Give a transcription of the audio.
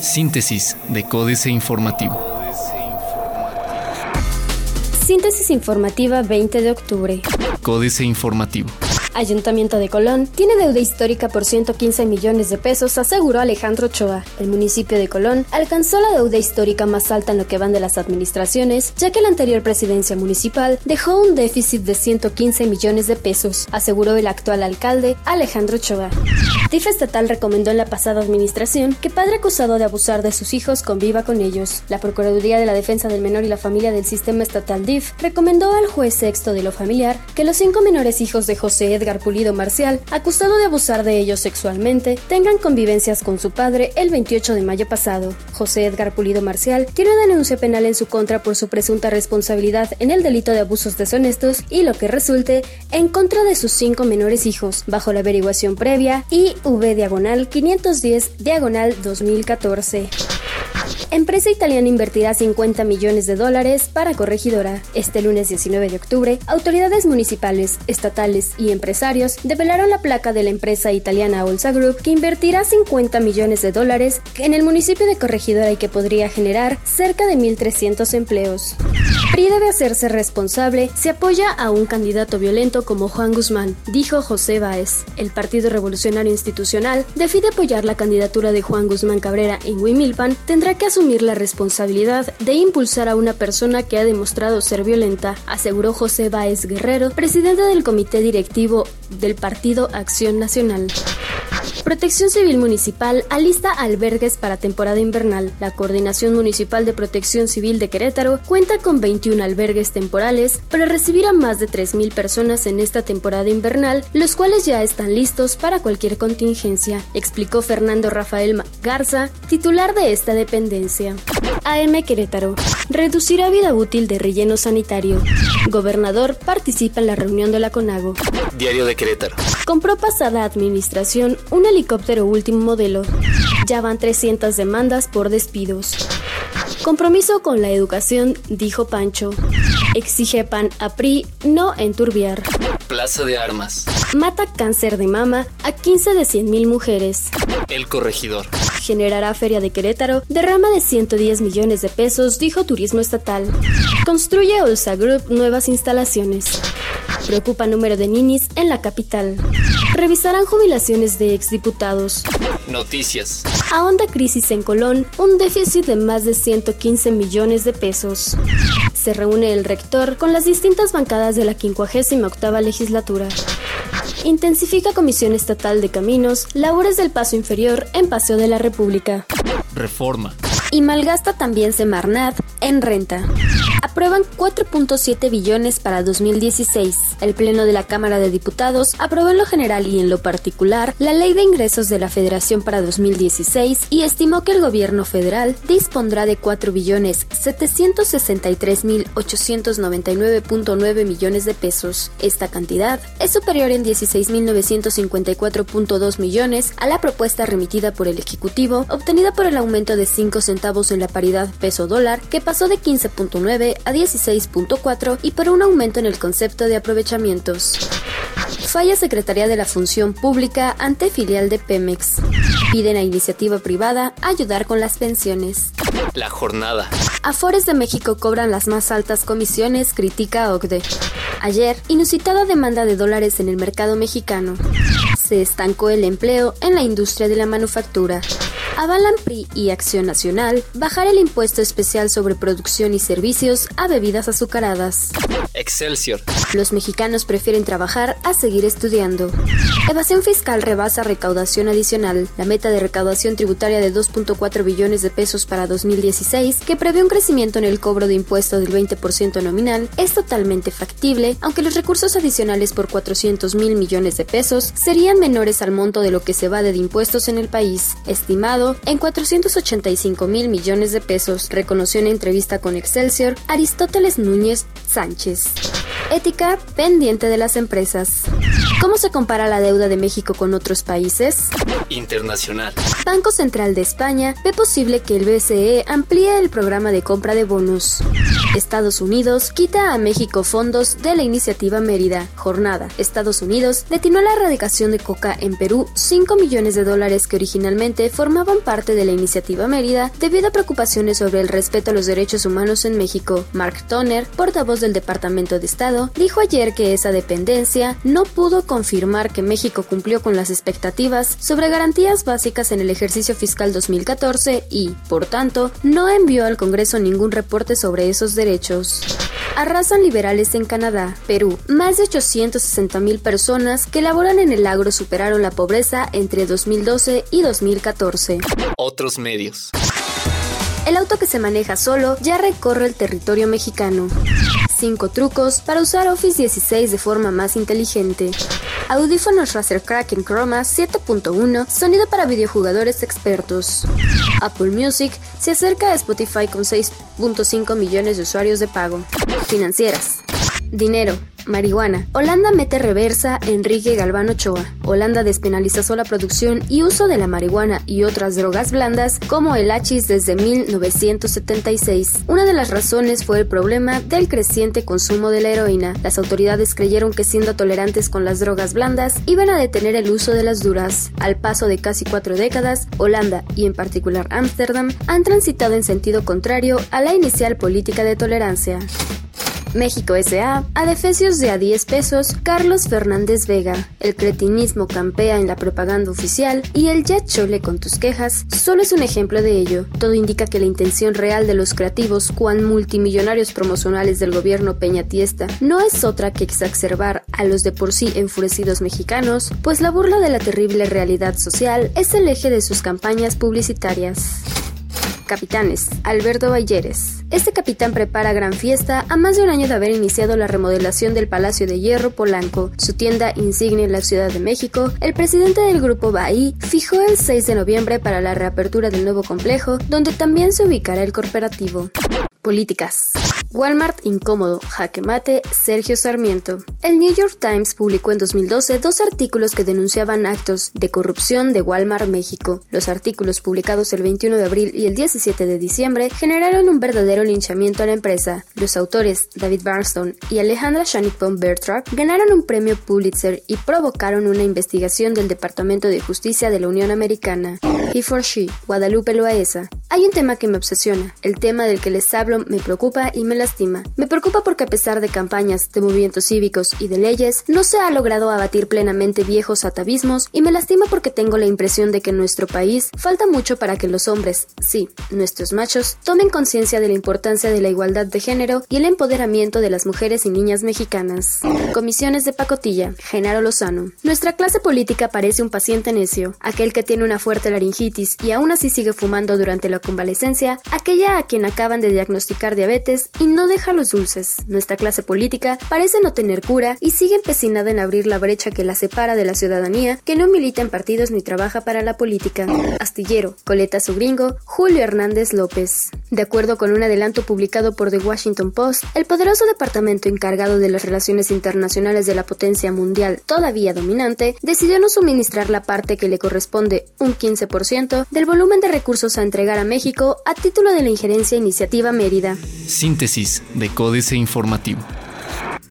Síntesis de Códice Informativo. Síntesis informativa 20 de octubre. Códice Informativo. Ayuntamiento de Colón tiene deuda histórica por 115 millones de pesos, aseguró Alejandro Ochoa. El municipio de Colón alcanzó la deuda histórica más alta en lo que van de las administraciones, ya que la anterior presidencia municipal dejó un déficit de 115 millones de pesos, aseguró el actual alcalde Alejandro Ochoa. DIF estatal recomendó en la pasada administración que padre acusado de abusar de sus hijos conviva con ellos. La Procuraduría de la Defensa del Menor y la Familia del Sistema Estatal DIF recomendó al juez sexto de lo familiar que los cinco menores hijos de José Edgar Pulido Marcial, acusado de abusar de ellos sexualmente, tengan convivencias con su padre el 28 de mayo pasado. José Edgar Pulido Marcial tiene denuncia penal en su contra por su presunta responsabilidad en el delito de abusos deshonestos y lo que resulte en contra de sus cinco menores hijos, bajo la averiguación previa IV diagonal 510 diagonal 2014. Empresa italiana invertirá 50 millones de dólares para corregidora. Este lunes 19 de octubre, autoridades municipales, estatales y empresarios develaron la placa de la empresa italiana Olsa Group que invertirá 50 millones de dólares en el municipio de Corregidora y que podría generar cerca de 1.300 empleos. PRI debe hacerse responsable si apoya a un candidato violento como Juan Guzmán, dijo José Báez. El Partido Revolucionario Institucional decide apoyar la candidatura de Juan Guzmán Cabrera en Huimilpan, tendrá que asumir la responsabilidad de impulsar a una persona que ha demostrado ser violenta, aseguró José Báez Guerrero, presidente del comité directivo del Partido Acción Nacional. Protección Civil Municipal alista albergues para temporada invernal. La Coordinación Municipal de Protección Civil de Querétaro cuenta con 21 albergues temporales para recibir a más de 3.000 personas en esta temporada invernal, los cuales ya están listos para cualquier contingencia, explicó Fernando Rafael Garza, titular de esta dependencia. AM Querétaro. Reducirá vida útil de relleno sanitario. Gobernador participa en la reunión de la CONAGO. Diario de Querétaro. Compró pasada administración un helicóptero último modelo. Ya van 300 demandas por despidos. Compromiso con la educación, dijo Pancho. Exige PAN a PRI no enturbiar. Plaza de Armas. Mata cáncer de mama a 15 de 100.000 mujeres. El corregidor. Generará Feria de Querétaro derrama de 110 millones de pesos, dijo Turismo Estatal. Construye Olsa Group nuevas instalaciones. Preocupa número de ninis en la capital. Revisarán jubilaciones de exdiputados. Noticias. Ahonda crisis en Colón, un déficit de más de 115 millones de pesos. Se reúne el rector con las distintas bancadas de la 58 legislatura. Intensifica Comisión Estatal de Caminos labores del paso inferior en Paseo de la República. Reforma. Y malgasta también Semarnat en renta. Aprueban 4.7 billones para 2016. El Pleno de la Cámara de Diputados aprobó en lo general y en lo particular la Ley de Ingresos de la Federación para 2016 y estimó que el gobierno federal dispondrá de 4 billones 763 mil 899.9 millones de pesos. Esta cantidad es superior en 16.954.2 millones a la propuesta remitida por el Ejecutivo, obtenida por el aumento de 5 centavos en la paridad peso-dólar, que pasó de 15.9 a 16.4 y por un aumento en el concepto de aprovechamientos. Falla Secretaría de la Función Pública ante filial de Pemex. Piden a iniciativa privada ayudar con las pensiones. La jornada. Afores de México cobran las más altas comisiones, critica OCDE. Ayer, inusitada demanda de dólares en el mercado mexicano. Se estancó el empleo en la industria de la manufactura avalan PRI y Acción Nacional bajar el impuesto especial sobre producción y servicios a bebidas azucaradas. Excelsior. Los mexicanos prefieren trabajar a seguir estudiando. Evasión fiscal rebasa recaudación adicional. La meta de recaudación tributaria de 2.4 billones de pesos para 2016, que prevé un crecimiento en el cobro de impuesto del 20% nominal, es totalmente factible, aunque los recursos adicionales por 400 mil millones de pesos serían menores al monto de lo que se va de impuestos en el país, estimado en 485 mil millones de pesos, reconoció en entrevista con Excelsior Aristóteles Núñez Sánchez. Ética pendiente de las empresas. ¿Cómo se compara la deuda de México con otros países? Internacional. Banco Central de España ve posible que el BCE amplíe el programa de compra de bonos. Estados Unidos quita a México fondos de la iniciativa Mérida. Jornada. Estados Unidos destinó la erradicación de coca en Perú 5 millones de dólares que originalmente formaban parte de la iniciativa Mérida debido a preocupaciones sobre el respeto a los derechos humanos en México. Mark Toner, portavoz del Departamento de Estado, dijo ayer que esa dependencia no pudo confirmar que México cumplió con las expectativas sobre garantías básicas en el ejercicio fiscal 2014 y, por tanto, no envió al Congreso ningún reporte sobre esos derechos. Arrasan liberales en Canadá, Perú. Más de 860 mil personas que laboran en el agro superaron la pobreza entre 2012 y 2014. Otros medios. El auto que se maneja solo ya recorre el territorio mexicano. 5 trucos para usar Office 16 de forma más inteligente. Audífonos Razer Kraken Chroma 7.1, sonido para videojugadores expertos. Apple Music se acerca a Spotify con 6.5 millones de usuarios de pago. Financieras. Dinero. Marihuana. Holanda mete reversa Enrique Galván Ochoa. Holanda despenalizó la producción y uso de la marihuana y otras drogas blandas como el hachís desde 1976. Una de las razones fue el problema del creciente consumo de la heroína. Las autoridades creyeron que siendo tolerantes con las drogas blandas iban a detener el uso de las duras. Al paso de casi cuatro décadas, Holanda y en particular Ámsterdam han transitado en sentido contrario a la inicial política de tolerancia. México S.A. a defecios de a 10 pesos Carlos Fernández Vega. El cretinismo campea en la propaganda oficial y el ya chole con tus quejas solo es un ejemplo de ello. Todo indica que la intención real de los creativos cuan multimillonarios promocionales del gobierno Peñatiesta no es otra que exacerbar a los de por sí enfurecidos mexicanos, pues la burla de la terrible realidad social es el eje de sus campañas publicitarias. Capitanes, Alberto Balleres. Este capitán prepara gran fiesta a más de un año de haber iniciado la remodelación del Palacio de Hierro Polanco, su tienda insignia en la Ciudad de México. El presidente del grupo Bahí fijó el 6 de noviembre para la reapertura del nuevo complejo, donde también se ubicará el corporativo. Políticas. Walmart incómodo, jaque mate, Sergio Sarmiento. El New York Times publicó en 2012 dos artículos que denunciaban actos de corrupción de Walmart México. Los artículos publicados el 21 de abril y el 17 de diciembre generaron un verdadero linchamiento a la empresa. Los autores, David Barnstone y Alejandra Shanipon Bertrand, ganaron un premio Pulitzer y provocaron una investigación del Departamento de Justicia de la Unión Americana. He for She, Guadalupe Loaesa. Hay un tema que me obsesiona, el tema del que les hablo me preocupa y me lastima. Me preocupa porque a pesar de campañas, de movimientos cívicos y de leyes, no se ha logrado abatir plenamente viejos atavismos y me lastima porque tengo la impresión de que en nuestro país falta mucho para que los hombres, sí, nuestros machos, tomen conciencia de la importancia de la igualdad de género y el empoderamiento de las mujeres y niñas mexicanas. Comisiones de pacotilla, Genaro Lozano. Nuestra clase política parece un paciente necio, aquel que tiene una fuerte laringitis y aún así sigue fumando durante la convalecencia, aquella a quien acaban de diagnosticar diabetes y no deja los dulces. Nuestra clase política parece no tener cura y sigue empecinada en abrir la brecha que la separa de la ciudadanía que no milita en partidos ni trabaja para la política. Astillero, coleta su Julio Hernández López. De acuerdo con un adelanto publicado por The Washington Post, el poderoso departamento encargado de las relaciones internacionales de la potencia mundial todavía dominante decidió no suministrar la parte que le corresponde, un 15%, del volumen de recursos a entregar a México a título de la injerencia iniciativa Mérida. Síntesis de Códice Informativo.